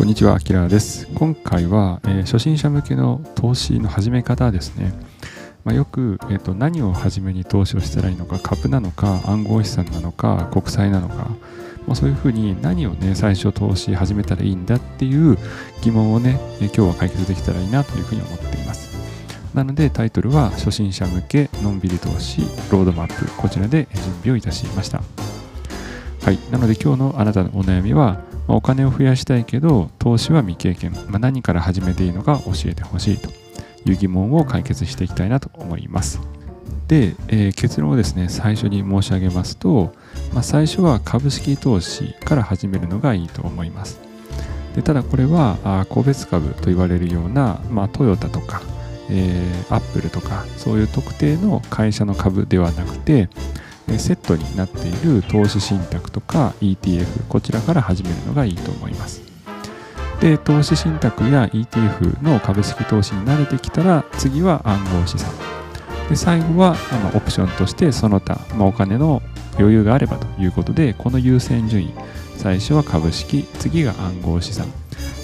こんにちは、キラーです。今回は、えー初心者向けの投資の始め方ですね。まあ、よく、えーと、何を初めに投資をしたらいいのか、株なのか、暗号資産なのか、国債なのか、まあ、そういうふうに何をね、最初投資始めたらいいんだっていう疑問をね、えー今日は解決できたらいいなというふうに思っています。なのでタイトルは初心者向けのんびり投資ロードマップこちらで準備をいたしました。はい。なので今日のあなたのお悩みは、まお金を増やしたいけど投資は未経験、まあ何から始めていいのか教えてほしいという疑問を解決していきたいなと思います。で、えー結論をですね、最初に申し上げますと、まあ、最初は株式投資から始めるのがいいと思います。でただこれはあ個別株と言われるような、まあ、トヨタとか、えー、アップルとかそういう特定の会社の株ではなくて、セットになっている投資信託とか ETF こちらから始めるのがいいと思います。で投資信託や ETF の株式投資に慣れてきたら次は暗号資産。で最後は、あま、オプションとしてその他、ま、お金の余裕があればということでこの優先順位。最初は株式次が暗号資産。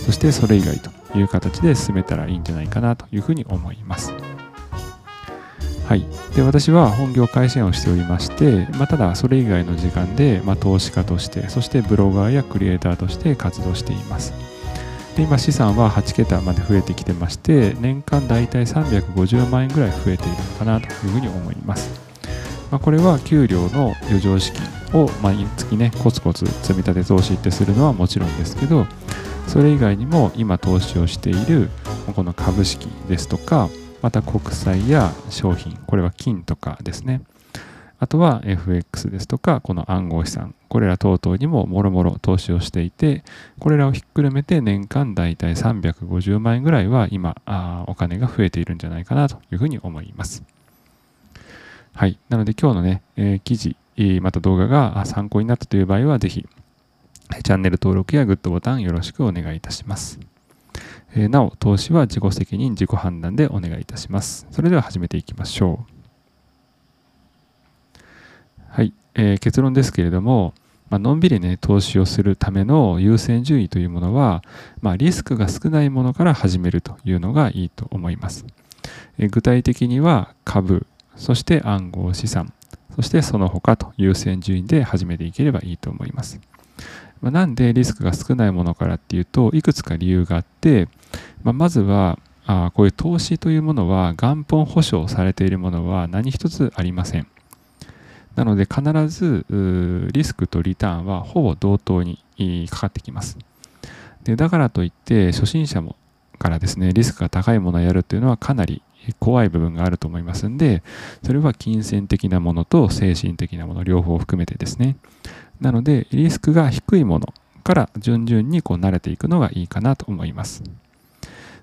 そしてそれ以外という形で進めたらいいんじゃないかなというふうに思います。はい、で私は本業会社員をしておりまして、まあ、ただそれ以外の時間で、まあ、投資家としてそしてブロガーやクリエイターとして活動しています。で今資産は8桁まで増えてきてまして年間だいたい350万円ぐらい増えているのかなというふうに思います、まあ、これは給料の余剰資金を毎月ねコツコツ積み立て投資ってするのはもちろんですけどそれ以外にも今投資をしているこの株式ですとかまた国債や商品これは金とかですね。あとは FX ですとかこの暗号資産これら等々にももろもろ投資をしていてこれらをひっくるめて年間だいたい350万円ぐらいは今あお金が増えているんじゃないかなというふうに思います。はい。なので今日のね、えー記事また動画が参考になったという場合はぜひチャンネル登録やグッドボタンよろしくお願いいたします。えなお、投資は自己責任、自己判断でお願いいたします。それでは始めていきましょう。はい、えー結論ですけれども、まあのんびりね、投資をするための優先順位というものは、まあ、リスクが少ないものから始めるというのがいいと思います。え具体的には株、そして暗号資産、そしてその他と優先順位で始めていければいいと思います。まあなんでリスクが少ないものからっていうといくつか理由があって、まあまずはあこういう投資というものは元本保証されているものは何一つありません。なので必ずリスクとリターンはほぼ同等にかかってきます。でだからといって初心者もからですねリスクが高いものをやるっていうのはかなり怖い部分があると思いますんでそれは金銭的なものと精神的なもの両方含めてですね。なので、リスクが低いものから順々にこう慣れていくのがいいかなと思います。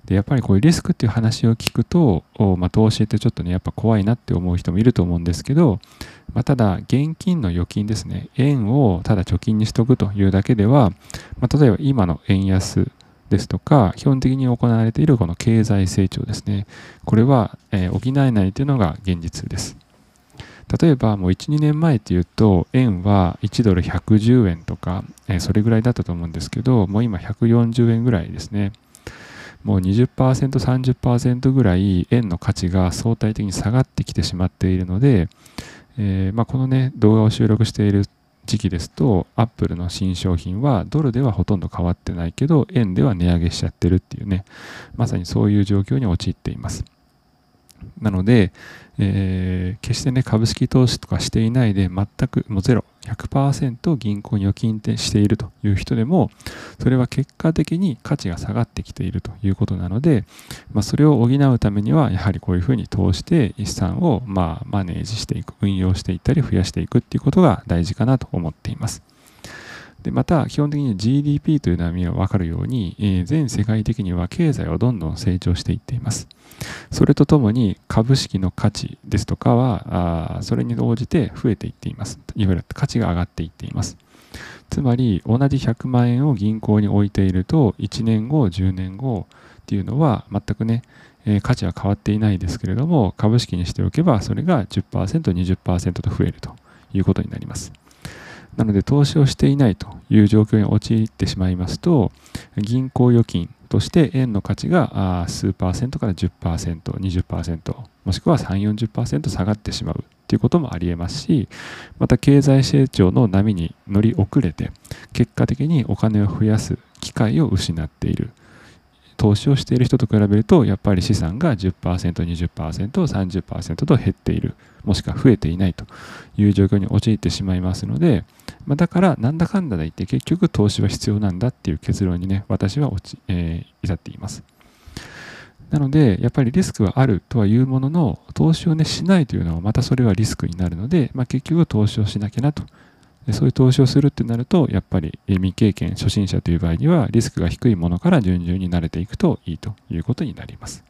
で、やっぱりこういうリスクっていう話を聞くと、まあ、投資ってちょっとね、やっぱ怖いなって思う人もいると思うんですけど、まあ、ただ、現金の預金ですね、円をただ貯金にしとくというだけでは、まあ、例えば今の円安ですとか、基本的に行われているこの経済成長ですね、これは、え補えないというのが現実です。例えばもう1、2年前っていうと、円は1ドル110円とか、えーそれぐらいだったと思うんですけど、もう今140円ぐらいですね。もう20%、30%ぐらい円の価値が相対的に下がってきてしまっているので、えーまあ、このね、動画を収録している時期ですと、アップルの新商品はドルではほとんど変わってないけど、円では値上げしちゃってるっていうね、まさにそういう状況に陥っています。なので、えー決してね、株式投資とかしていないで、全くもうゼロ、100%銀行に預金しているという人でも、それは結果的に価値が下がってきているということなので、まあ、それを補うためには、やはりこういうふうに投して資産をまあマネージしていく、運用していったり増やしていくっていうことが大事かなと思っています。でまた基本的に GDP という波は分かるように、えー全世界的には経済はどんどん成長していっています。それとともに株式の価値ですとかはあそれに応じて増えていっています。いわゆる価値が上がっていっています。つまり同じ100万円を銀行に置いていると1年後、10年後っていうのは全くね、えー価値は変わっていないですけれども株式にしておけばそれが10%、20%と増えるということになります。なので投資をしていないという状況に陥ってしまいますと銀行預金として円の価値が数パーセントから10%、20%もしくは3、40%下がってしまうということもありえますしまた経済成長の波に乗り遅れて結果的にお金を増やす機会を失っている。投資をしている人と比べるとやっぱり資産が 10%20%30% と減っているもしくは増えていないという状況に陥ってしまいますので、まあ、だからなんだかんだで言って結局投資は必要なんだっていう結論にね私は落ち、えー、至っていますなのでやっぱりリスクはあるとはいうものの投資をねしないというのはまたそれはリスクになるので、まあ、結局投資をしなきゃなとそういう投資をするってなると、やっぱり未経験、初心者という場合には、リスクが低いものから順々に慣れていくといいということになります。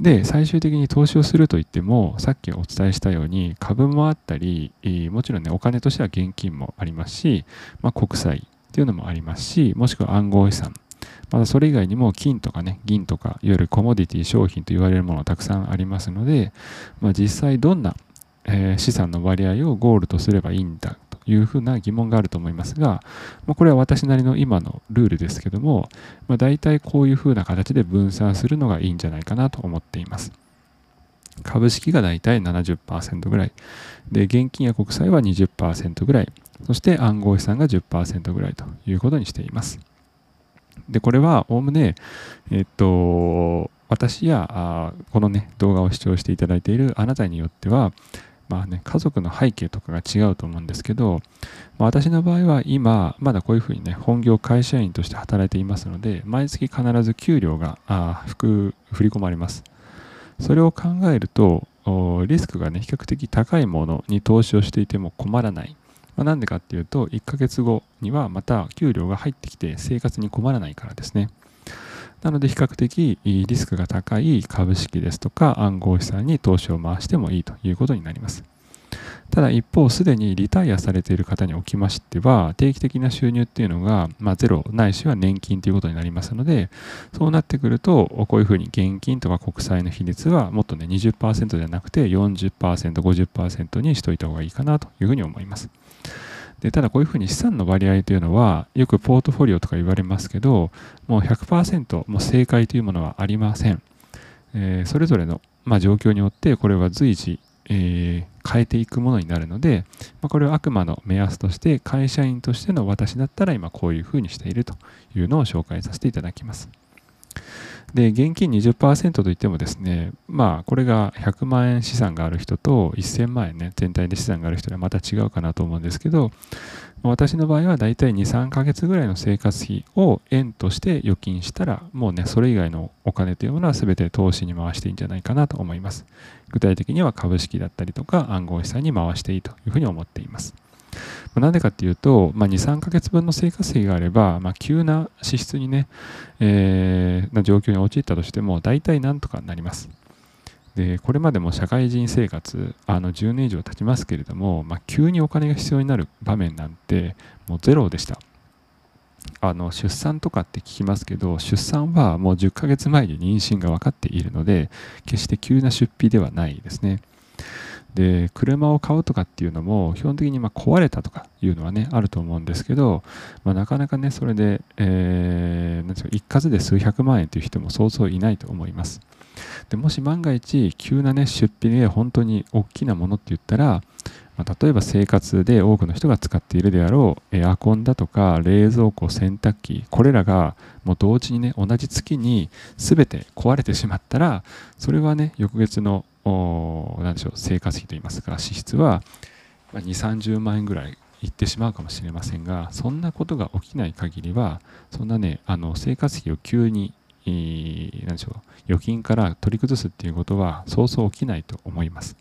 で、最終的に投資をするといっても、さっきお伝えしたように、株もあったり、もちろんね、お金としては現金もありますし、まあ、国債っていうのもありますし、もしくは暗号資産、またそれ以外にも金とかね、銀とか、いわゆるコモディティ商品と言われるものたくさんありますので、まあ、実際どんなえ、資産の割合をゴールとすればいいんだいうふうな疑問があると思いますが、まあ、これは私なりの今のルールですけども、まあ、大体こういうふうな形で分散するのがいいんじゃないかなと思っています。株式が大体70%ぐらい、で、現金や国債は20%ぐらい、そして暗号資産が10%ぐらいということにしています。で、これはおおむね、えっと、私やこのね、動画を視聴していただいているあなたによっては、まあね、家族の背景とかが違うと思うんですけど、まあ、私の場合は今、まだこういうふうにね、本業会社員として働いていますので、毎月必ず給料があ振り込まれます。それを考えると、リスクがね、比較的高いものに投資をしていても困らない。まあ、なんでかっていうと、1ヶ月後にはまた給料が入ってきて生活に困らないからですね。なので比較的リスクが高い株式ですとか暗号資産に投資を回してもいいということになります。ただ一方、すでにリタイアされている方におきましては、定期的な収入っていうのが、まあ、ゼロないしは年金ということになりますので、そうなってくると、こういうふうに現金とか国債の比率はもっとね、20%じゃなくて40%、50%にしといた方がいいかなというふうに思います。でただこういうふうに資産の割合というのはよくポートフォリオとか言われますけどもう100%もう正解というものはありません、えー、それぞれの、まあ、状況によってこれは随時、えー、変えていくものになるので、まあ、これは悪魔の目安として会社員としての私だったら今こういうふうにしているというのを紹介させていただきます。で、現金20%といってもですね、まあ、これが100万円資産がある人と1000万円ね、全体で資産がある人ではまた違うかなと思うんですけど、私の場合はだいたい2、3ヶ月ぐらいの生活費を円として預金したら、もうね、それ以外のお金というものは全て投資に回していいんじゃないかなと思います。具体的には株式だったりとか暗号資産に回していいというふうに思っています。なんでかっていうと、まあ、2、3ヶ月分の生活費があれば、まあ、急な支出にね、えー、な状況に陥ったとしても、大体なんとかなります。で、これまでも社会人生活、あの10年以上経ちますけれども、まあ、急にお金が必要になる場面なんて、もうゼロでした。あの出産とかって聞きますけど出産はもう10ヶ月前に妊娠が分かっているので決して急な出費ではないですね。で車を買うとかっていうのも基本的にま壊れたとかいうのはねあると思うんですけど、まあ、なかなかねそれで、えー、なんですか一括で数百万円という人もそうそういないと思います。でもし万が一急なね出費で本当に大きなものって言ったら、まあ、例えば生活で多くの人が使っているであろうエアコンだとか冷蔵庫洗濯機これらがもう同時にね同じ月に全て壊れてしまったらそれはね翌月の何でしょう生活費といいますか支出は2 3 0万円ぐらいいってしまうかもしれませんがそんなことが起きない限りはそんなねあの生活費を急に何でしょう預金から取り崩すっていうことはそうそう起きないと思います。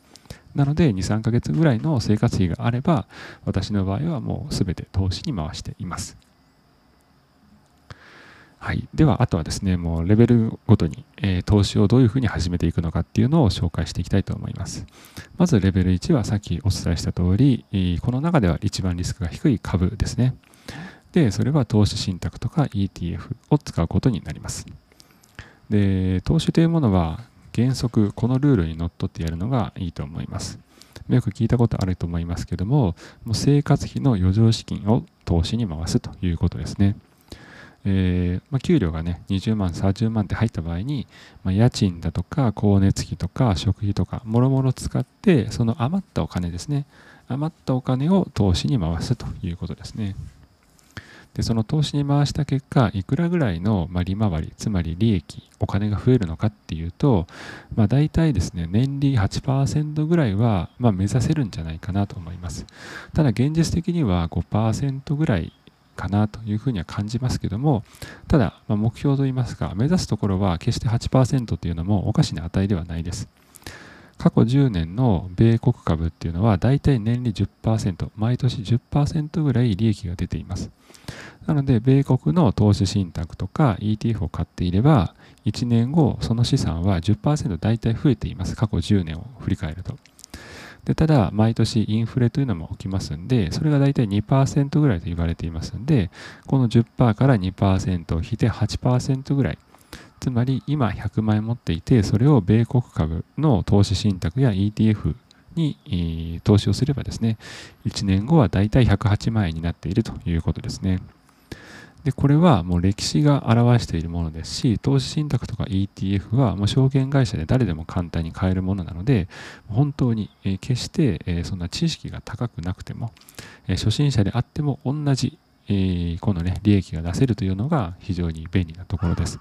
なので2、3ヶ月ぐらいの生活費があれば私の場合はもう全て投資に回しています。はい、では、あとはですね、もうレベルごとに、えー、投資をどういうふうに始めていくのかっていうのを紹介していきたいと思います。まず、レベル1はさっきお伝えした通り、この中では一番リスクが低い株ですね。で、それは投資信託とか ETF を使うことになります。で、投資というものは原則、このルールにのっとってやるのがいいと思います。よく聞いたことあると思いますけども、もう生活費の余剰資金を投資に回すということですね。えー、まあ、給料がね、20万、30万って入った場合に、まあ、家賃だとか、光熱費とか、食費とか、もろもろ使って、その余ったお金ですね、余ったお金を投資に回すということですね。で、その投資に回した結果、いくらぐらいの、ま利回り、つまり利益、お金が増えるのかっていうと、まあ、大体ですね、年利8%ぐらいは、ま目指せるんじゃないかなと思います。ただ、現実的には5%ぐらいかなというふうには感じますけども、ただ、ま目標といいますか、目指すところは決して8%というのもおかしな値ではないです。過去10年の米国株っていうのは大体年利10%、毎年10%ぐらい利益が出ています。なので、米国の投資信託とか ETF を買っていれば、1年後、その資産は10%大体増えています。過去10年を振り返ると。でただ、毎年インフレというのも起きますんで、それが大体2%ぐらいと言われていますんで、この10%から2%を引いて8%ぐらい。つまり、今100万円持っていて、それを米国株の投資信託や ETF に、投資をすればですね、1年後は大体108万円になっているということですね。で、これはもう歴史が表しているものですし、投資信託とか ETF はもう証券会社で誰でも簡単に買えるものなので、本当に、え決して、えそんな知識が高くなくても、え初心者であっても同じ、えこのね、利益が出せるというのが非常に便利なところです。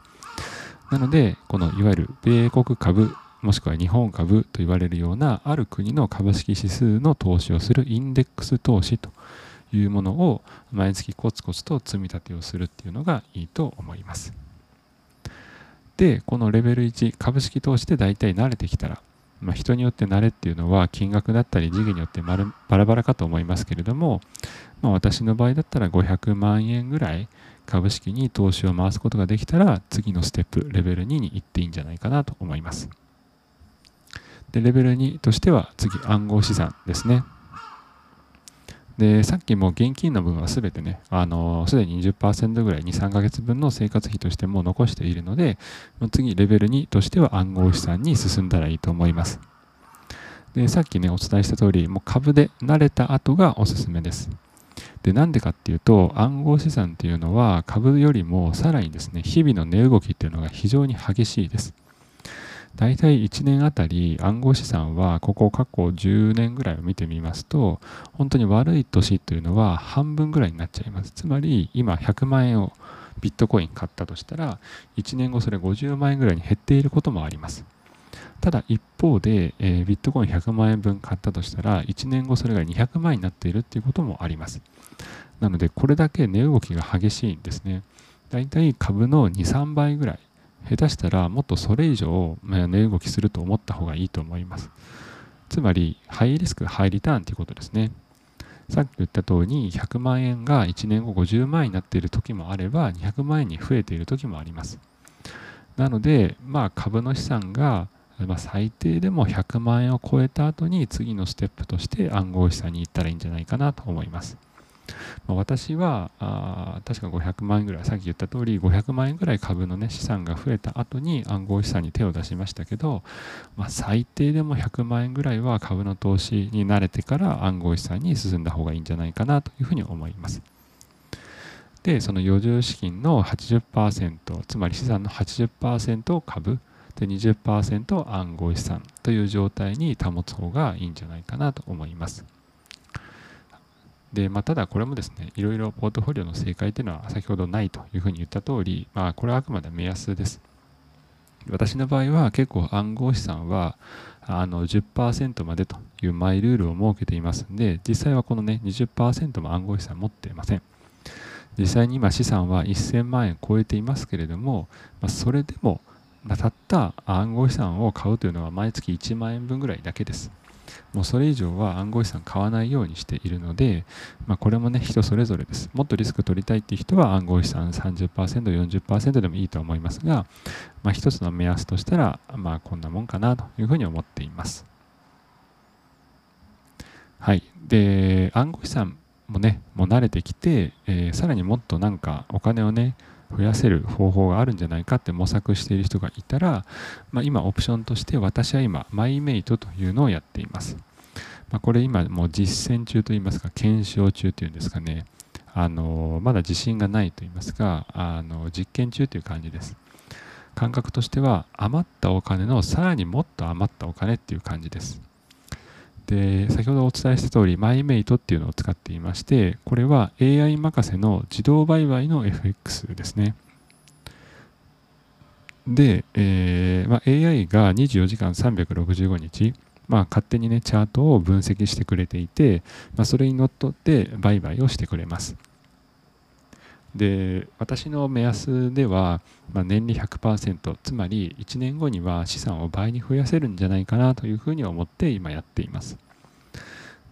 なので、このいわゆる米国株もしくは日本株と言われるようなある国の株式指数の投資をするインデックス投資というものを毎月コツコツと積み立てをするっていうのがいいと思います。で、このレベル1、株式投資で大体慣れてきたら、まあ、人によって慣れっていうのは金額だったり時期によってバラバラかと思いますけれども、まあ、私の場合だったら500万円ぐらい株式に投資を回すことができたら次のステップ、レベル2に行っていいんじゃないかなと思います。で、レベル2としては次暗号資産ですね。で、さっきも現金の分はすべてね、あの、すでに20%ぐらい、2、3ヶ月分の生活費としても残しているので、次、レベル2としては暗号資産に進んだらいいと思います。で、さっきね、お伝えした通り、もう株で慣れた後がおすすめです。で、なんでかっていうと、暗号資産っていうのは株よりもさらにですね、日々の値動きっていうのが非常に激しいです。大体1年あたり暗号資産はここ過去10年ぐらいを見てみますと本当に悪い年というのは半分ぐらいになっちゃいます。つまり今100万円をビットコイン買ったとしたら1年後それ50万円ぐらいに減っていることもあります。ただ一方で、えー、ビットコイン100万円分買ったとしたら1年後それが200万円になっているっていうこともあります。なのでこれだけ値動きが激しいんですね。大体株の23倍ぐらい下手したらもっとそれ以上値動きすると思った方がいいと思います。つまり、ハイリスク、ハイリターンということですね。さっき言った通り、100万円が1年後50万円になっている時もあれば、200万円に増えている時もあります。なので、まあ、株の資産が、ま、最低でも100万円を超えた後に次のステップとして暗号資産に行ったらいいんじゃないかなと思います。まあ、私はあ確か500万円ぐらいさっき言った通り500万円ぐらい株の、ね、資産が増えた後に暗号資産に手を出しましたけど、まあ、最低でも100万円ぐらいは株の投資に慣れてから暗号資産に進んだ方がいいんじゃないかなというふうに思います。でその余剰資金の80%つまり資産の80%を株で20%を暗号資産という状態に保つ方がいいんじゃないかなと思います。で、まあ、ただこれもですね、いろいろポートフォリオの正解というのは先ほどないというふうに言った通り、まあ、これはあくまで目安です。私の場合は結構暗号資産はあの10%までというマイルールを設けていますので、実際はこのね、20%も暗号資産持っていません。実際に今資産は1000万円超えていますけれども、まあ、それでもたった暗号資産を買うというのは毎月1万円分ぐらいだけです。もうそれ以上は暗号資産買わないようにしているので、まあ、これもね、人それぞれです。もっとリスク取りたいっていう人は暗号資産30%、40%でもいいと思いますが、まあ、一つの目安としたら、まあ、こんなもんかなというふうに思っています。はい。で、暗号資産もね、もう慣れてきて、えー、さらにもっとなんかお金をね、増やせる方法があるんじゃないかって模索している人がいたら、まあ、今オプションとして私は今マイメイトというのをやっています。まあ、これ今もう実践中といいますか検証中というんですかね。あのまだ自信がないといいますかあの実験中という感じです。感覚としては余ったお金のさらにもっと余ったお金っていう感じです。で先ほどお伝えした通りマイメイトっていうのを使っていましてこれは AI 任せの自動売買の FX ですねで、えーまあ、AI が24時間365日まあ、勝手にね、チャートを分析してくれていて、まあ、それにのっとって売買をしてくれます。で、私の目安では、まあ、年利100%、つまり1年後には資産を倍に増やせるんじゃないかなというふうに思って今やっています。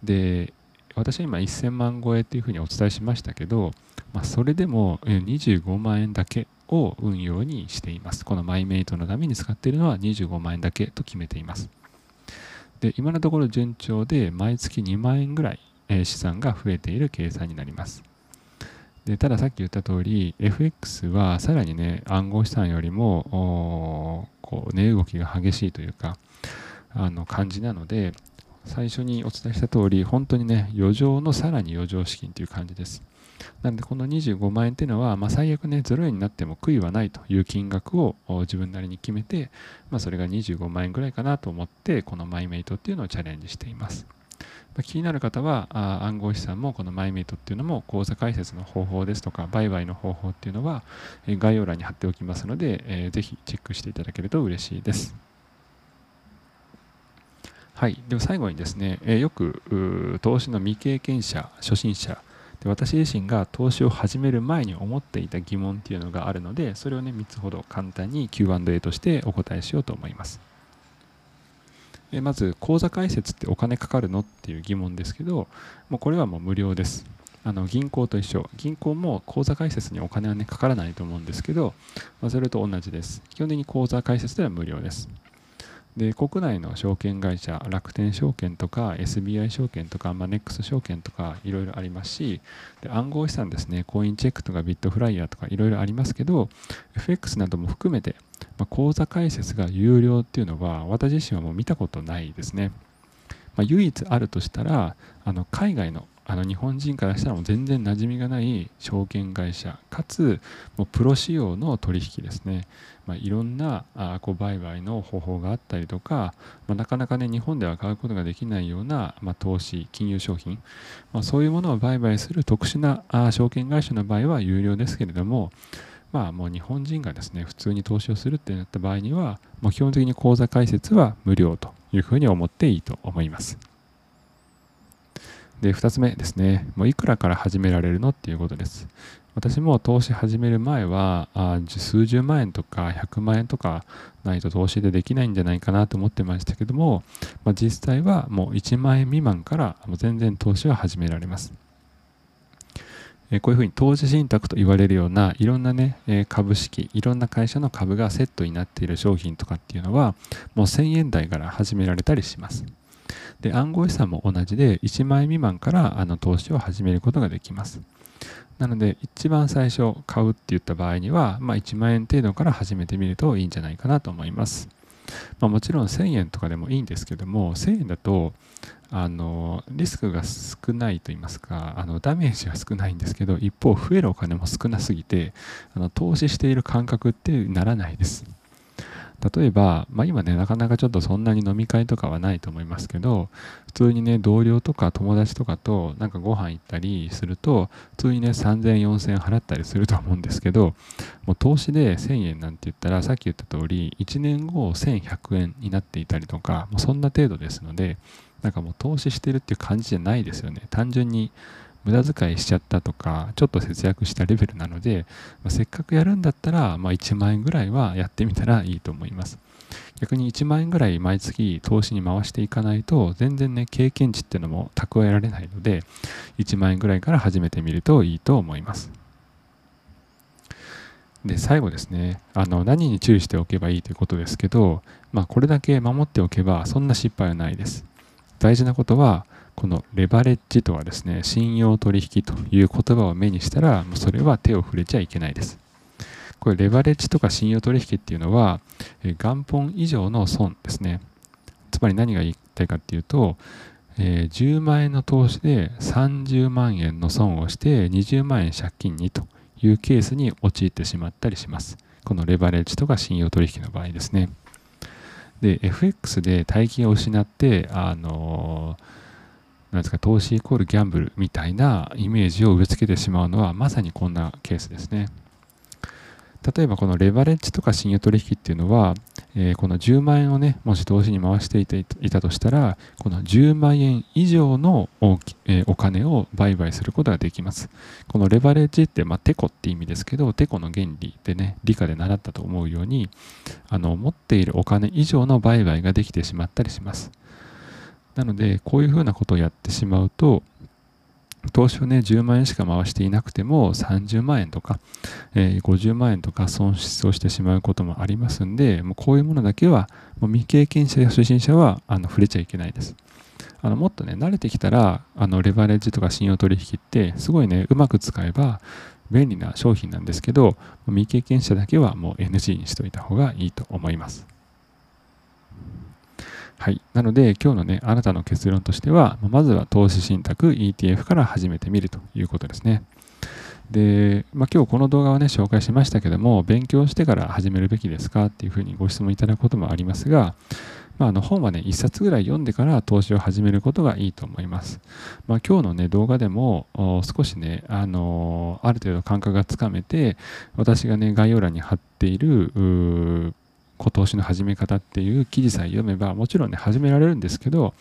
で、私は今1000万超えというふうにお伝えしましたけど、まあ、それでも25万円だけを運用にしています。このマイメイトのために使っているのは25万円だけと決めています。で今のところ順調で毎月2万円ぐらい、資産が増えている計算になります。でたださっき言った通り FX はさらにね暗号資産よりもこう値動きが激しいというかあの感じなので最初にお伝えした通り本当にね余剰のさらに余剰資金という感じです。なんでこの25万円っていうのは、まあ、最悪ね0円になっても悔いはないという金額を自分なりに決めて、まあ、それが25万円ぐらいかなと思ってこのマイメイトっていうのをチャレンジしています、気になる方はあ暗号資産もこのマイメイトっていうのも口座開設の方法ですとか売買の方法っていうのは概要欄に貼っておきますので、えー、ぜひチェックしていただけると嬉しいです。はい、では最後にですね、え、よく投資の未経験者、初心者、で私自身が投資を始める前に思っていた疑問っていうのがあるのでそれをね3つほど簡単に Q&A としてお答えしようと思います。えまず口座開設ってお金かかるのっていう疑問ですけどもうこれはもう無料です。あの銀行と一緒。銀行も口座開設にお金はねかからないと思うんですけど、まあ、それと同じです。基本的に口座開設では無料です。で国内の証券会社楽天証券とか SBI 証券とか、まあ、NEX 証券とかいろいろありますしで暗号資産ですねコインチェックとかビットフライヤーとかいろいろありますけど FX なども含めて、まあ、口座開設が有料っていうのは私自身はもう見たことないですね、まあ、唯一あるとしたらあの海外のあの日本人からしたらもう全然馴染みがない証券会社かつもうプロ仕様の取引ですね、まあ、いろんなあこう売買の方法があったりとか、まあ、なかなかね日本では買うことができないような、まあ、投資金融商品、ま、そういうものを売買する特殊なあ証券会社の場合は有料ですけれどもまあもう日本人がですね普通に投資をするってなった場合にはもう基本的に口座開設は無料というふうに思っていいと思います。で、2つ目ですね。もういくらから始められるのっていうことです。私も投資始める前は数十万円とか100万円とかないと投資でできないんじゃないかなと思ってましたけども、まあ、実際はもう1万円未満からもう全然投資は始められます。えこういうふうに投資信託と言われるようないろんなね、え株式、いろんな会社の株がセットになっている商品とかっていうのはもう1000円台から始められたりします。で暗号資産も同じで1万円未満からあの投資を始めることができます。なので一番最初買うって言った場合には、まあ、1万円程度から始めてみるといいんじゃないかなと思います。まあ、もちろん1000円とかでもいいんですけども1000円だとあのリスクが少ないと言いますかあのダメージは少ないんですけど一方増えるお金も少なすぎてあの投資している感覚ってならないです。例えば、まあ、今ねなかなかちょっとそんなに飲み会とかはないと思いますけど普通にね同僚とか友達とかとなんかご飯行ったりすると普通にね3000 4000払ったりすると思うんですけどもう投資で1000円なんて言ったらさっき言った通り1年後1100円になっていたりとかもうそんな程度ですのでなんかもう投資してるっていう感じじゃないですよね。単純に無駄遣いしちゃったとか、ちょっと節約したレベルなので、まあ、せっかくやるんだったら、まあ、1万円ぐらいはやってみたらいいと思います。逆に1万円ぐらい毎月投資に回していかないと、全然ね、経験値っていうのも蓄えられないので、1万円ぐらいから始めてみるといいと思います。で、最後ですね、あの何に注意しておけばいいということですけど、まあ、これだけ守っておけば、そんな失敗はないです。大事なことは、このレバレッジとはですね、信用取引という言葉を目にしたら、もうそれは手を触れちゃいけないです。これ、レバレッジとか信用取引っていうのは、元本以上の損ですね。つまり何が言いたいかっていうと、え、10万円の投資で30万円の損をして20万円借金にというケースに陥ってしまったりします。このレバレッジとか信用取引の場合ですね。で、FX で大金を失って、あのなんですか、投資イコールギャンブルみたいなイメージを植え付けてしまうのはまさにこんなケースですね。例えばこのレバレッジとか信用取引っていうのは、えー、この10万円をね、もし投資に回していたとしたら、この10万円以上のお,、えー、お金を売買することができます。このレバレッジって、まあ、テコって意味ですけど、テコの原理でね、理科で習ったと思うように、あの持っているお金以上の売買ができてしまったりします。なので、こういうふうなことをやってしまうと、投資をね、10万円しか回していなくても、30万円とか、えー、50万円とか損失をしてしまうこともありますんで、もうこういうものだけは、もう未経験者や初心者はあの触れちゃいけないです。あのもっとね、慣れてきたら、あのレバレッジとか信用取引って、すごいね、うまく使えば便利な商品なんですけど、未経験者だけはもう NG にしといた方がいいと思います。はい。なので、今日のね、あなたの結論としては、まずは投資信託 ETF から始めてみるということですね。で、まあ、今日この動画をね、紹介しましたけども、勉強してから始めるべきですかっていうふうにご質問いただくこともありますが、まあ、あの本はね、1冊ぐらい読んでから投資を始めることがいいと思います。まあ、今日のね、動画でも少しね、あのある程度感覚がつかめて、私がね、概要欄に貼っている小投資の始め方っていう記事さえ読めばもちろんね始められるんですけど、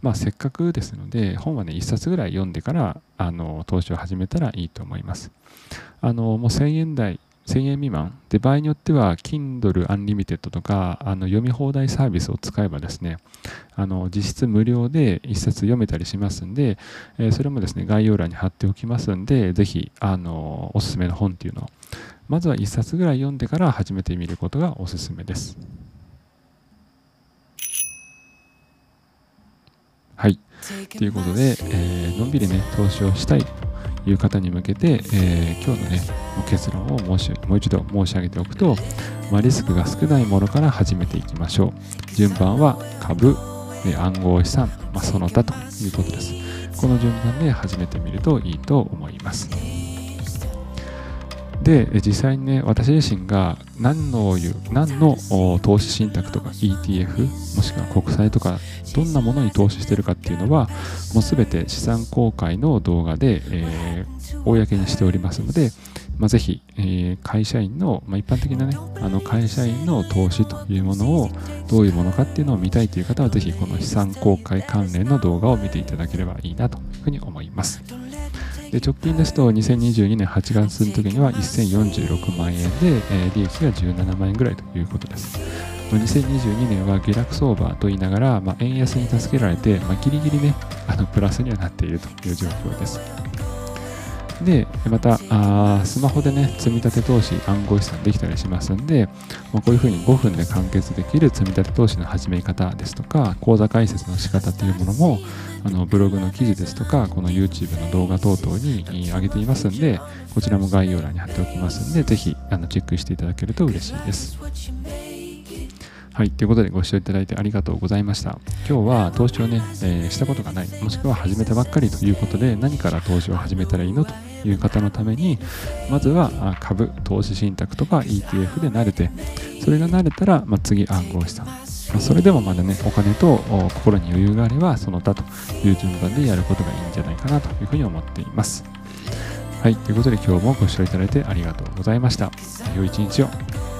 まあ、せっかくですので本はね1冊ぐらい読んでからあの投資を始めたらいいと思います。あのもう1000円台1000円未満。で場合によっては Kindle Unlimited とかあの読み放題サービスを使えばですねあの実質無料で1冊読めたりしますんで、え、それもですね概要欄に貼っておきますんでぜひあのおすすめの本っていうのをまずは1冊ぐらい読んでから始めてみることがおすすめです。はい。ということで、えー、のんびりね、投資をしたいという方に向けて、えー、今日のね、結論を申しもう一度申し上げておくと、まあ、リスクが少ないものから始めていきましょう。順番は株、え暗号資産、まあ、その他ということです。この順番で始めてみるといいと思います。で実際にね私自身が何の何の投資信託とか ETF もしくは国債とかどんなものに投資してるかっていうのはもう全て資産公開の動画で、えー、公にしておりますので、まあ、ぜひ、えー、会社員の、まあ、一般的なねあの会社員の投資というものをどういうものかっていうのを見たいという方はぜひこの資産公開関連の動画を見ていただければいいなというふうに思います。で直近ですと2022年8月の時には1046万円で、えー、利益が17万円ぐらいということです。2022年は下落相場と言いながら、まあ、円安に助けられて、まあ、ギリギリね、あのプラスにはなっているという状況です。で、また、あスマホでね、積み立て投資、暗号資産できたりしますんで、まあ、こういうふうに5分で完結できる積み立て投資の始め方ですとか、口座開設の仕方というものも、あのブログの記事ですとか、この YouTube の動画等々に上げていますんで、こちらも概要欄に貼っておきますんで、ぜひあのチェックしていただけると嬉しいです。はい。ということでご視聴いただいてありがとうございました。今日は投資をね、えー、したことがない、もしくは始めたばっかりということで、何から投資を始めたらいいのという方のために、まずは株、投資信託とか ETF で慣れて、それが慣れたら、まあ、次暗号資産、それでもまだね、お金と心に余裕があれば、その他という順番でやることがいいんじゃないかなというふうに思っています。はい、ということで今日もご視聴いただいてありがとうございました。良い一日を。